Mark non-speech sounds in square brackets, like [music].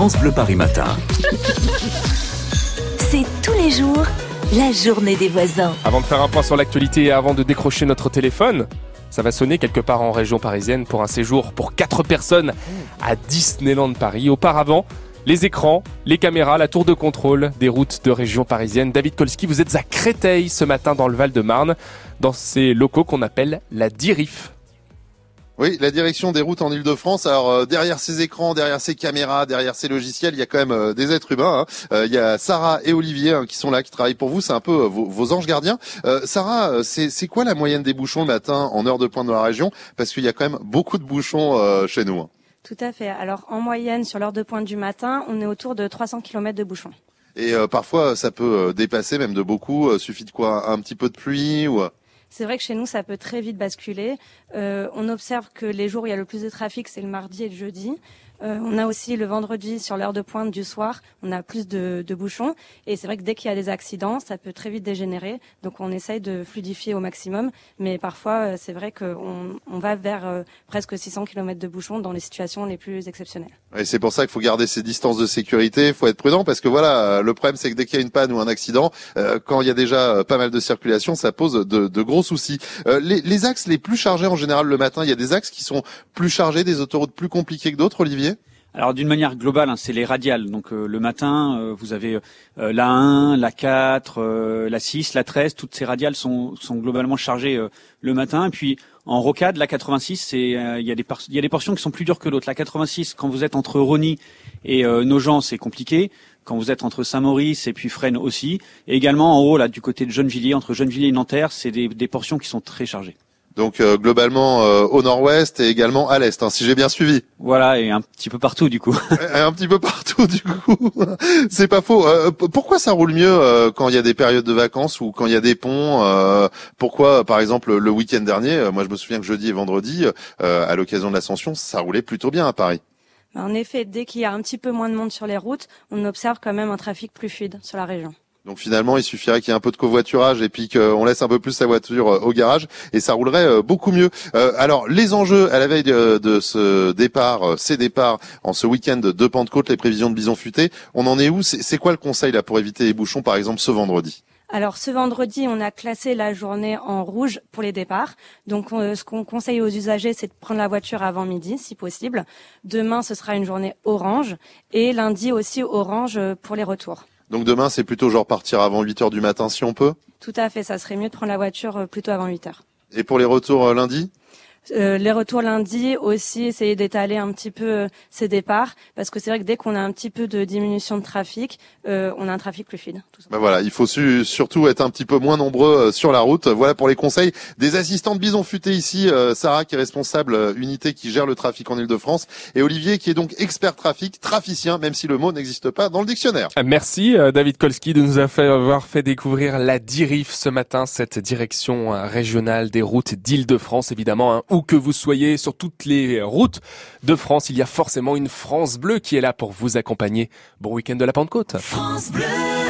France Bleu Paris Matin. C'est tous les jours la journée des voisins. Avant de faire un point sur l'actualité et avant de décrocher notre téléphone, ça va sonner quelque part en région parisienne pour un séjour pour 4 personnes à Disneyland Paris. Auparavant, les écrans, les caméras, la tour de contrôle des routes de région parisienne. David Kolski, vous êtes à Créteil ce matin dans le Val-de-Marne, dans ces locaux qu'on appelle la DIRIF. Oui, la direction des routes en Ile-de-France. Alors euh, derrière ces écrans, derrière ces caméras, derrière ces logiciels, il y a quand même euh, des êtres humains. Hein. Euh, il y a Sarah et Olivier hein, qui sont là, qui travaillent pour vous. C'est un peu vos, vos, anges gardiens. Sarah, c'est quoi la moyenne des bouchons le matin en heure de pointe dans la région? Parce qu'il y a quand même beaucoup de bouchons chez nous. Hein. Tout à fait. Alors en moyenne, sur l'heure de pointe du matin, on est autour de 300 km de bouchons. Et parfois, ça peut dépasser même de beaucoup. suffit de quoi Un petit peu de pluie ou c'est vrai que chez nous, ça peut très vite basculer. Euh, on observe que les jours où il y a le plus de trafic, c'est le mardi et le jeudi. Euh, on a aussi le vendredi sur l'heure de pointe du soir, on a plus de, bouchons. Et c'est vrai que dès qu'il y a des accidents, ça peut très vite dégénérer. Donc on essaye de fluidifier au maximum. Mais parfois, euh, c'est vrai qu'on on va vers euh, presque 600 km de bouchons dans les situations les plus exceptionnelles. Et c'est pour ça qu'il faut garder ces distances de sécurité. Il faut être prudent parce que voilà, le problème c'est que dès qu'il y a une panne ou un accident, quand il y a déjà pas mal de circulation, ça pose de, de gros soucis. Les, les axes les plus chargés en général le matin, il y a des axes qui sont plus chargés, des autoroutes plus compliquées que d'autres, Olivier? Alors d'une manière globale, hein, c'est les radiales. Donc euh, le matin, euh, vous avez euh, la 1, la 4, la 6, la 13. Toutes ces radiales sont, globalement chargées le matin. Et puis en rocade, la 86, c'est il y a des il y a des portions qui sont plus dures que d'autres. La 86, quand vous êtes entre Rony et Nogent, c'est compliqué. Quand vous êtes entre Saint-Maurice et puis Fresnes aussi. Et également en haut, là, du côté de Gennevilliers, entre Gennevilliers et Nanterre, c'est des portions qui sont très chargées. Donc euh, globalement euh, au nord-ouest et également à l'est, hein, si j'ai bien suivi. Voilà, et un petit peu partout du coup. [laughs] un petit peu partout du coup. [laughs] C'est pas faux. Euh, pourquoi ça roule mieux quand il y a des périodes de vacances ou quand il y a des ponts Pourquoi, par exemple, le week-end dernier, moi je me souviens que jeudi et vendredi, à l'occasion de l'ascension, ça roulait plutôt bien à Paris. En effet, dès qu'il y a un petit peu moins de monde sur les routes, on observe quand même un trafic plus fluide sur la région. Donc finalement, il suffirait qu'il y ait un peu de covoiturage et puis qu'on laisse un peu plus sa voiture euh, au garage et ça roulerait euh, beaucoup mieux. Euh, alors les enjeux à la veille de, ce départ, ces départs en ce week-end de Pentecôte, les prévisions de Bison Futé, on en est où? C'est quoi le conseil là pour éviter les bouchons, par exemple ce vendredi? Alors ce vendredi, on a classé la journée en rouge pour les départs. Donc ce qu'on conseille aux usagers, c'est de prendre la voiture avant midi, si possible. Demain, ce sera une journée orange et lundi aussi orange pour les retours. Donc demain, c'est plutôt genre partir avant 8 heures du matin si on peut? Tout à fait, ça serait mieux de prendre la voiture euh, plutôt avant 8 heures. Et pour les retours euh, lundi? Euh, les retours lundi aussi essayer d'étaler un petit peu euh, ces départs parce que c'est vrai que dès qu'on a un petit peu de diminution de trafic, euh, on a un trafic plus fluide. Ben voilà, il faut surtout être un petit peu moins nombreux sur la route. Voilà pour les conseils des assistants de Bison Futé ici, Sarah qui est responsable unité qui gère le trafic en Ile-de-France et Olivier qui est donc expert trafic, traficien, même si le mot n'existe pas dans le dictionnaire. Merci David Kolski de nous avoir fait découvrir la DIRIF ce matin, cette direction régionale des routes d'Île-de-France évidemment. Hein, où que vous soyez sur toutes les routes de France, il y a forcément une France bleue qui est là pour vous accompagner. Bon week-end de la Pentecôte. France bleue